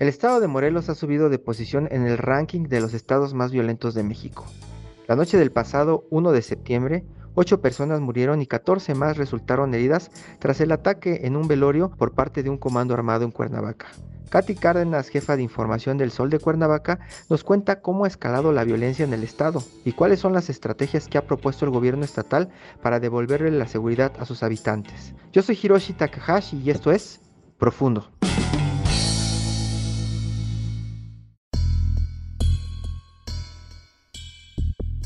El estado de Morelos ha subido de posición en el ranking de los estados más violentos de México. La noche del pasado 1 de septiembre, 8 personas murieron y 14 más resultaron heridas tras el ataque en un velorio por parte de un comando armado en Cuernavaca. Katy Cárdenas, jefa de información del Sol de Cuernavaca, nos cuenta cómo ha escalado la violencia en el estado y cuáles son las estrategias que ha propuesto el gobierno estatal para devolverle la seguridad a sus habitantes. Yo soy Hiroshi Takahashi y esto es Profundo.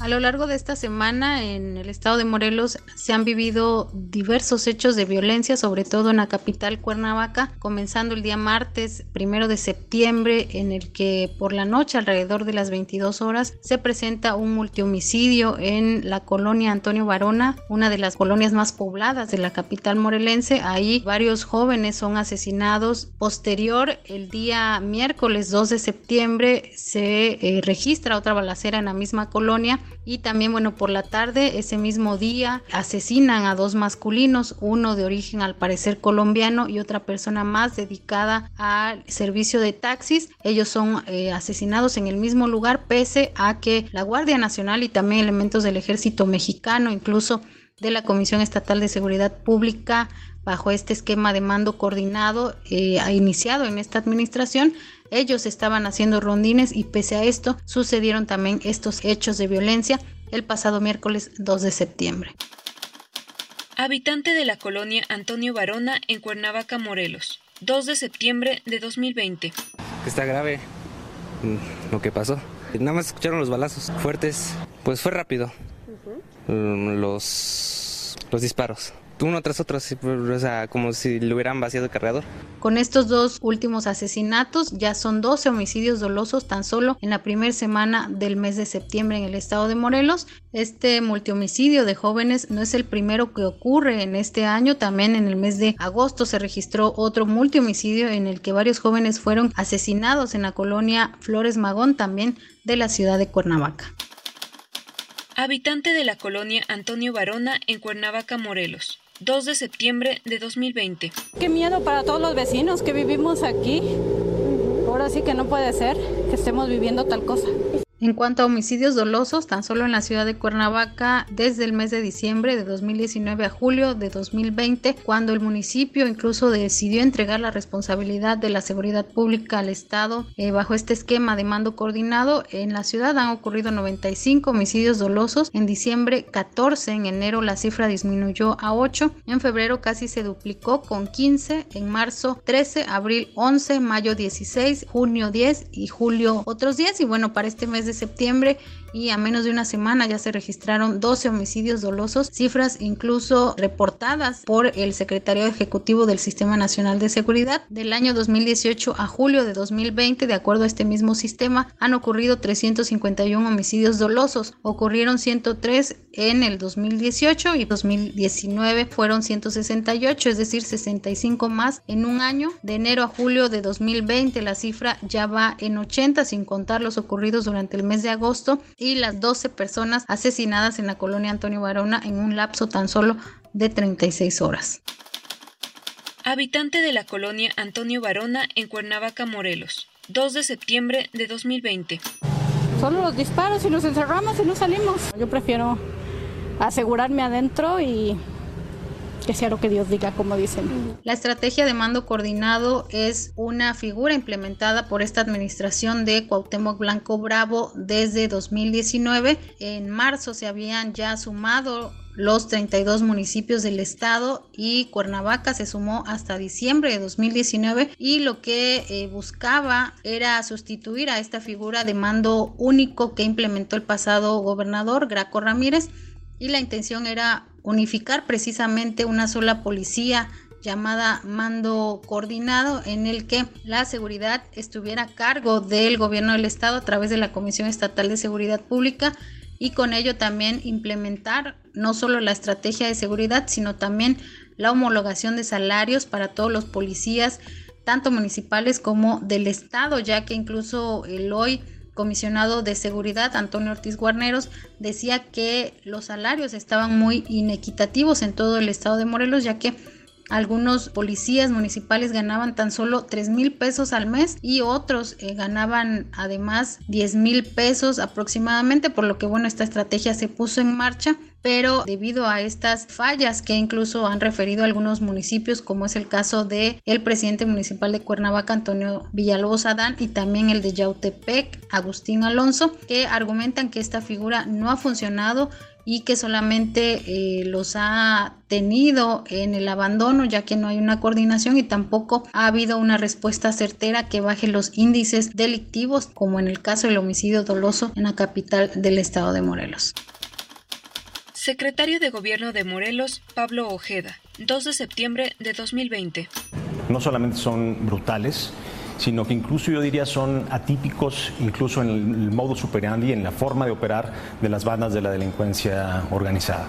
A lo largo de esta semana en el estado de Morelos se han vivido diversos hechos de violencia, sobre todo en la capital Cuernavaca, comenzando el día martes primero de septiembre, en el que por la noche, alrededor de las 22 horas, se presenta un multihomicidio en la colonia Antonio Barona, una de las colonias más pobladas de la capital morelense. Ahí varios jóvenes son asesinados. Posterior, el día miércoles 2 de septiembre, se eh, registra otra balacera en la misma colonia y también, bueno, por la tarde, ese mismo día, asesinan a dos masculinos, uno de origen al parecer colombiano y otra persona más dedicada al servicio de taxis. Ellos son eh, asesinados en el mismo lugar, pese a que la Guardia Nacional y también elementos del ejército mexicano, incluso de la Comisión Estatal de Seguridad Pública, bajo este esquema de mando coordinado eh, ha iniciado en esta administración, ellos estaban haciendo rondines y pese a esto sucedieron también estos hechos de violencia el pasado miércoles 2 de septiembre. Habitante de la colonia Antonio Barona en Cuernavaca, Morelos, 2 de septiembre de 2020. Está grave mm, lo que pasó. Nada más escucharon los balazos fuertes. Pues fue rápido. Mm, los, los disparos uno tras otro, o sea, como si le hubieran vaciado el cargador. Con estos dos últimos asesinatos ya son 12 homicidios dolosos tan solo en la primera semana del mes de septiembre en el estado de Morelos. Este multihomicidio de jóvenes no es el primero que ocurre en este año, también en el mes de agosto se registró otro multihomicidio en el que varios jóvenes fueron asesinados en la colonia Flores Magón, también de la ciudad de Cuernavaca. Habitante de la colonia Antonio Barona en Cuernavaca, Morelos. 2 de septiembre de 2020. Qué miedo para todos los vecinos que vivimos aquí. Ahora sí que no puede ser que estemos viviendo tal cosa. En cuanto a homicidios dolosos, tan solo en la ciudad de Cuernavaca, desde el mes de diciembre de 2019 a julio de 2020, cuando el municipio incluso decidió entregar la responsabilidad de la seguridad pública al Estado eh, bajo este esquema de mando coordinado, en la ciudad han ocurrido 95 homicidios dolosos, en diciembre 14, en enero la cifra disminuyó a 8, en febrero casi se duplicó con 15, en marzo 13, abril 11, mayo 16, junio 10 y julio otros 10 y bueno, para este mes de septiembre y a menos de una semana ya se registraron 12 homicidios dolosos, cifras incluso reportadas por el secretario ejecutivo del Sistema Nacional de Seguridad. Del año 2018 a julio de 2020, de acuerdo a este mismo sistema, han ocurrido 351 homicidios dolosos, ocurrieron 103 en el 2018 y 2019 fueron 168, es decir, 65 más en un año. De enero a julio de 2020 la cifra ya va en 80 sin contar los ocurridos durante el mes de agosto y las 12 personas asesinadas en la colonia Antonio Barona en un lapso tan solo de 36 horas. Habitante de la colonia Antonio Barona en Cuernavaca, Morelos, 2 de septiembre de 2020. Solo los disparos y nos encerramos y no salimos. Yo prefiero asegurarme adentro y que sea lo que Dios diga, como dicen. La estrategia de mando coordinado es una figura implementada por esta administración de Cuauhtémoc Blanco Bravo desde 2019. En marzo se habían ya sumado los 32 municipios del estado y Cuernavaca se sumó hasta diciembre de 2019 y lo que eh, buscaba era sustituir a esta figura de mando único que implementó el pasado gobernador Graco Ramírez y la intención era unificar precisamente una sola policía llamada mando coordinado en el que la seguridad estuviera a cargo del gobierno del estado a través de la Comisión Estatal de Seguridad Pública y con ello también implementar no solo la estrategia de seguridad, sino también la homologación de salarios para todos los policías, tanto municipales como del estado, ya que incluso el hoy comisionado de seguridad, Antonio Ortiz Guarneros, decía que los salarios estaban muy inequitativos en todo el estado de Morelos, ya que algunos policías municipales ganaban tan solo 3 mil pesos al mes y otros eh, ganaban además 10 mil pesos aproximadamente, por lo que bueno, esta estrategia se puso en marcha pero debido a estas fallas que incluso han referido algunos municipios, como es el caso de el presidente municipal de Cuernavaca, Antonio Villalobos Adán, y también el de Yautepec, Agustín Alonso, que argumentan que esta figura no ha funcionado y que solamente eh, los ha tenido en el abandono ya que no hay una coordinación y tampoco ha habido una respuesta certera que baje los índices delictivos como en el caso del homicidio doloso en la capital del estado de Morelos. Secretario de Gobierno de Morelos, Pablo Ojeda, 2 de septiembre de 2020. No solamente son brutales, sino que incluso yo diría son atípicos, incluso en el modo superandi, en la forma de operar de las bandas de la delincuencia organizada.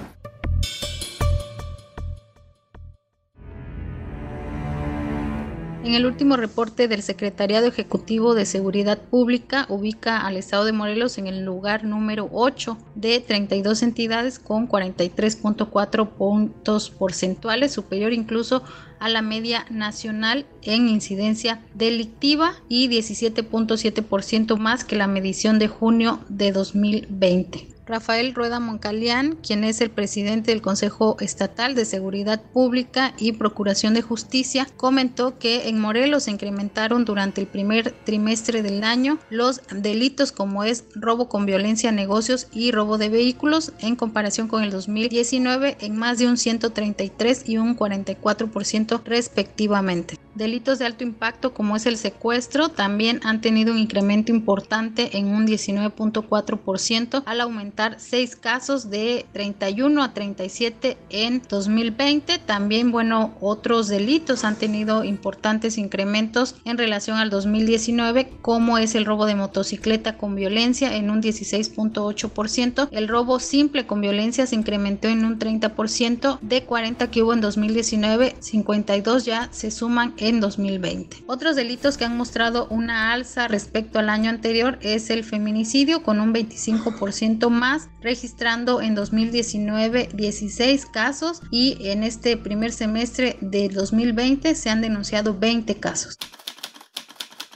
En el último reporte del Secretariado Ejecutivo de Seguridad Pública ubica al estado de Morelos en el lugar número 8 de 32 entidades con 43.4 puntos porcentuales, superior incluso a la media nacional en incidencia delictiva y 17.7% más que la medición de junio de 2020. Rafael Rueda Moncalián, quien es el presidente del Consejo Estatal de Seguridad Pública y Procuración de Justicia, comentó que en Morelos se incrementaron durante el primer trimestre del año los delitos como es robo con violencia a negocios y robo de vehículos en comparación con el 2019 en más de un 133 y un 44% respectivamente. Delitos de alto impacto como es el secuestro también han tenido un incremento importante en un 19.4% al aumentar 6 casos de 31 a 37 en 2020. También, bueno, otros delitos han tenido importantes incrementos en relación al 2019, como es el robo de motocicleta con violencia en un 16.8%. El robo simple con violencia se incrementó en un 30%. De 40 que hubo en 2019, 52 ya se suman 2020. Otros delitos que han mostrado una alza respecto al año anterior es el feminicidio con un 25% más registrando en 2019 16 casos y en este primer semestre de 2020 se han denunciado 20 casos.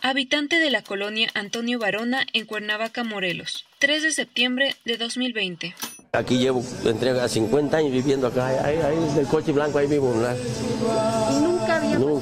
Habitante de la colonia Antonio Barona en Cuernavaca, Morelos, 3 de septiembre de 2020. Aquí llevo, entre 50 años viviendo acá, ahí, ahí, del coche blanco, ahí vivo. Nunca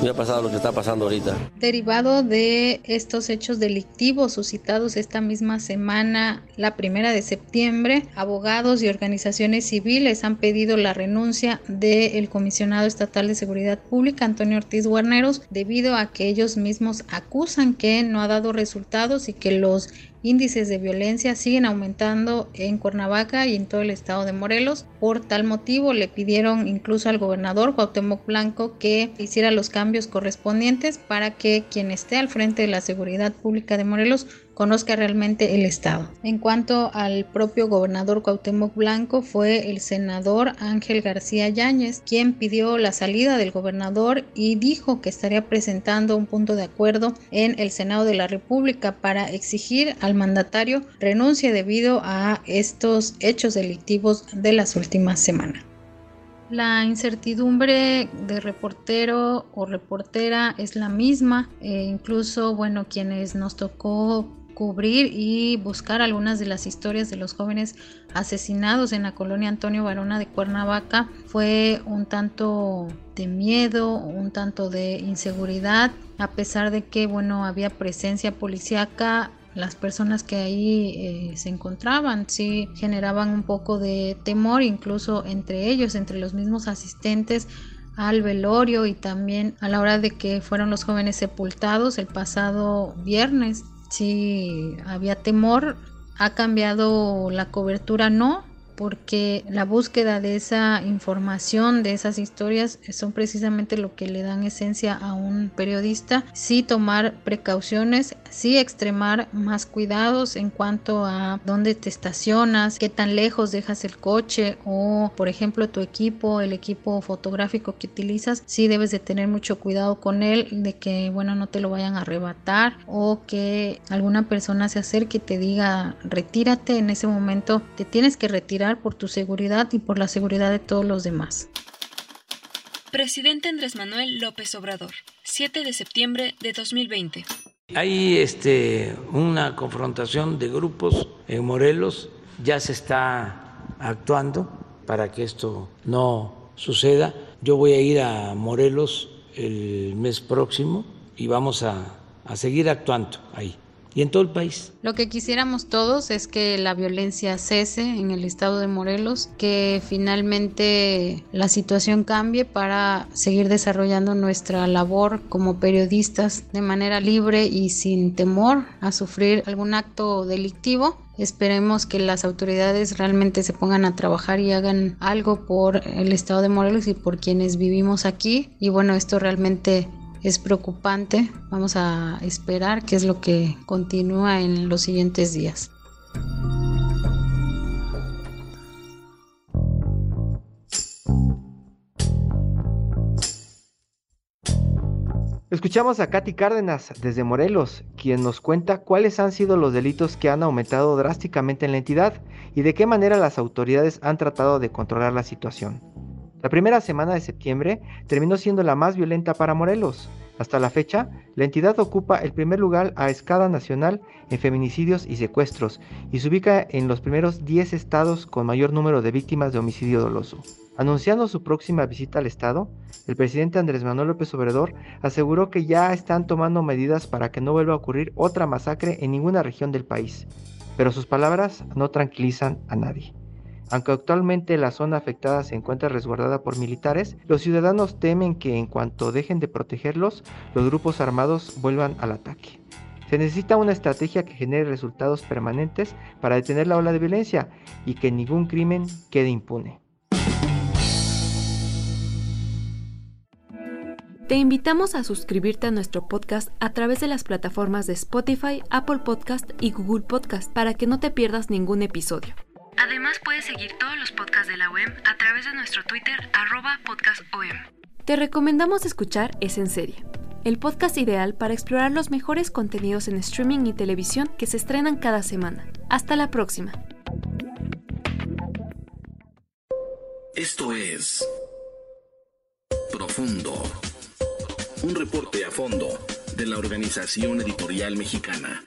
Nunca, ha pasado lo que está pasando ahorita. Derivado de estos hechos delictivos suscitados esta misma semana, la primera de septiembre, abogados y organizaciones civiles han pedido la renuncia del comisionado estatal de seguridad pública, Antonio Ortiz Guarneros, debido a que ellos mismos acusan que no ha dado resultados y que los índices de violencia siguen aumentando en Cuernavaca y en todo el estado de Morelos. Por tal motivo le pidieron incluso al gobernador Cuauhtémoc Blanco que hiciera los cambios correspondientes para que quien esté al frente de la seguridad pública de Morelos conozca realmente el Estado. En cuanto al propio gobernador Cuauhtémoc Blanco, fue el senador Ángel García Yáñez quien pidió la salida del gobernador y dijo que estaría presentando un punto de acuerdo en el Senado de la República para exigir al mandatario renuncie debido a estos hechos delictivos de las últimas semanas. La incertidumbre de reportero o reportera es la misma, e incluso, bueno, quienes nos tocó cubrir y buscar algunas de las historias de los jóvenes asesinados en la colonia Antonio Barona de Cuernavaca fue un tanto de miedo, un tanto de inseguridad, a pesar de que bueno había presencia policíaca las personas que ahí eh, se encontraban sí generaban un poco de temor incluso entre ellos, entre los mismos asistentes al velorio y también a la hora de que fueron los jóvenes sepultados el pasado viernes. Sí había temor, ha cambiado la cobertura, no, porque la búsqueda de esa información, de esas historias, son precisamente lo que le dan esencia a un periodista. Sí tomar precauciones, sí extremar más cuidados en cuanto a dónde te estacionas, qué tan lejos dejas el coche o, por ejemplo, tu equipo, el equipo fotográfico que utilizas, sí debes de tener mucho cuidado con él, de que, bueno, no te lo vayan a arrebatar o que alguna persona se acerque y te diga retírate en ese momento, te tienes que retirar por tu seguridad y por la seguridad de todos los demás. Presidente Andrés Manuel López Obrador, 7 de septiembre de 2020. Hay este, una confrontación de grupos en Morelos, ya se está actuando para que esto no suceda. Yo voy a ir a Morelos el mes próximo y vamos a, a seguir actuando ahí y en todo el país. Lo que quisiéramos todos es que la violencia cese en el estado de Morelos, que finalmente la situación cambie para seguir desarrollando nuestra labor como periodistas de manera libre y sin temor a sufrir algún acto delictivo. Esperemos que las autoridades realmente se pongan a trabajar y hagan algo por el estado de Morelos y por quienes vivimos aquí. Y bueno, esto realmente es preocupante. Vamos a esperar qué es lo que continúa en los siguientes días. Escuchamos a Katy Cárdenas desde Morelos, quien nos cuenta cuáles han sido los delitos que han aumentado drásticamente en la entidad y de qué manera las autoridades han tratado de controlar la situación. La primera semana de septiembre terminó siendo la más violenta para Morelos. Hasta la fecha, la entidad ocupa el primer lugar a escala nacional en feminicidios y secuestros y se ubica en los primeros 10 estados con mayor número de víctimas de homicidio doloso. Anunciando su próxima visita al estado, el presidente Andrés Manuel López Obrador aseguró que ya están tomando medidas para que no vuelva a ocurrir otra masacre en ninguna región del país, pero sus palabras no tranquilizan a nadie. Aunque actualmente la zona afectada se encuentra resguardada por militares, los ciudadanos temen que en cuanto dejen de protegerlos, los grupos armados vuelvan al ataque. Se necesita una estrategia que genere resultados permanentes para detener la ola de violencia y que ningún crimen quede impune. Te invitamos a suscribirte a nuestro podcast a través de las plataformas de Spotify, Apple Podcast y Google Podcast para que no te pierdas ningún episodio. Además puedes seguir todos los podcasts de la OEM a través de nuestro Twitter arroba podcastom. Te recomendamos escuchar Es en Serie, el podcast ideal para explorar los mejores contenidos en streaming y televisión que se estrenan cada semana. Hasta la próxima. Esto es Profundo, un reporte a fondo de la Organización Editorial Mexicana.